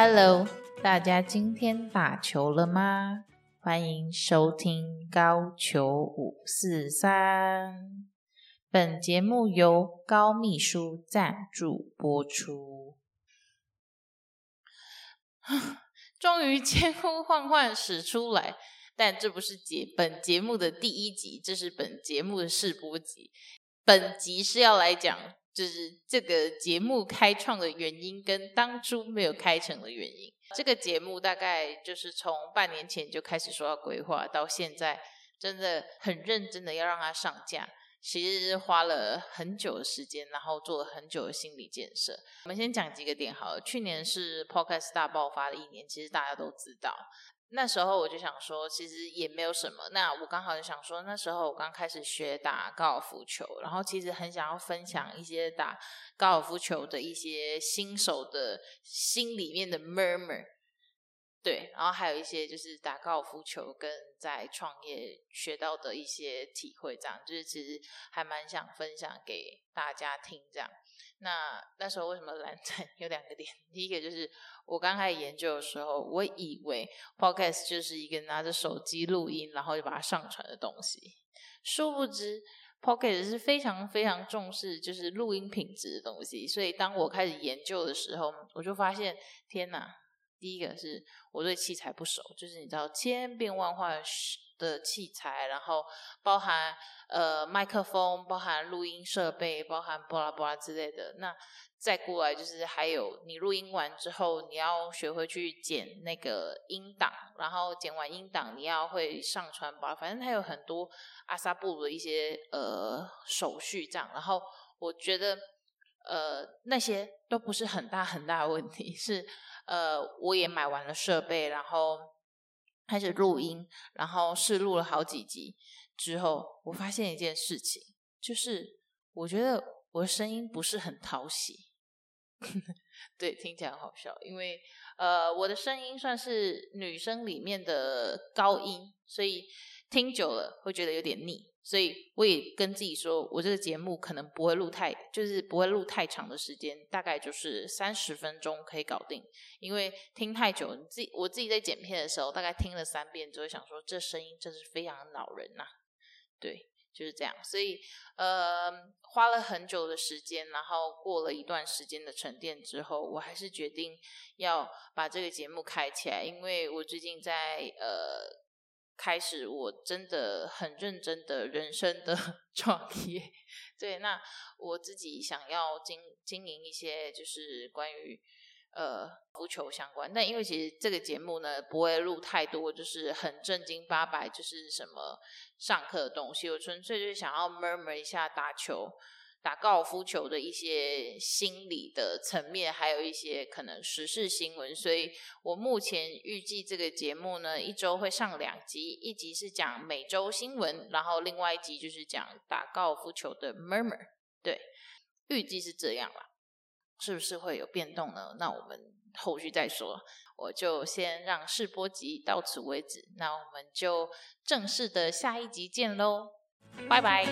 Hello，大家今天打球了吗？欢迎收听高球五四三。本节目由高秘书赞助播出。终于千呼万唤始出来，但这不是节本节目的第一集，这是本节目的试播集。本集是要来讲，就是这个节目开创的原因跟当初没有开成的原因。这个节目大概就是从半年前就开始说要规划，到现在真的很认真的要让它上架。其实花了很久的时间，然后做了很久的心理建设。我们先讲几个点好了。去年是 Podcast 大爆发的一年，其实大家都知道。那时候我就想说，其实也没有什么。那我刚好就想说，那时候我刚开始学打高尔夫球，然后其实很想要分享一些打高尔夫球的一些新手的心里面的 murmur。对，然后还有一些就是打高尔夫球跟在创业学到的一些体会，这样就是其实还蛮想分享给大家听。这样，那那时候为什么懒散？有两个点，第一个就是我刚开始研究的时候，我以为 podcast 就是一个拿着手机录音，然后就把它上传的东西，殊不知 podcast 是非常非常重视就是录音品质的东西。所以当我开始研究的时候，我就发现，天哪！第一个是我对器材不熟，就是你知道千变万化的器材，然后包含呃麦克风，包含录音设备，包含巴拉巴拉之类的。那再过来就是还有你录音完之后，你要学会去剪那个音档，然后剪完音档你要会上传吧，反正它有很多阿萨布的一些呃手续这样。然后我觉得呃那些都不是很大很大的问题，是。呃，我也买完了设备，然后开始录音，然后试录了好几集之后，我发现一件事情，就是我觉得我的声音不是很讨喜。对，听起来很好笑，因为呃，我的声音算是女生里面的高音，所以听久了会觉得有点腻。所以我也跟自己说，我这个节目可能不会录太，就是不会录太长的时间，大概就是三十分钟可以搞定。因为听太久，你自己我自己在剪片的时候，大概听了三遍就会，想说这声音真是非常恼人呐。对，就是这样。所以呃，花了很久的时间，然后过了一段时间的沉淀之后，我还是决定要把这个节目开起来，因为我最近在呃。开始，我真的很认真的人生的 创业。对，那我自己想要经经营一些，就是关于呃足球相关。但因为其实这个节目呢，不会录太多，就是很正经八百，就是什么上课的东西。我纯粹就是想要 murmur 一下打球。打高尔夫球的一些心理的层面，还有一些可能时事新闻，所以我目前预计这个节目呢，一周会上两集，一集是讲每周新闻，然后另外一集就是讲打高尔夫球的 murmur。对，预计是这样啦，是不是会有变动呢？那我们后续再说。我就先让试播集到此为止，那我们就正式的下一集见喽，拜拜。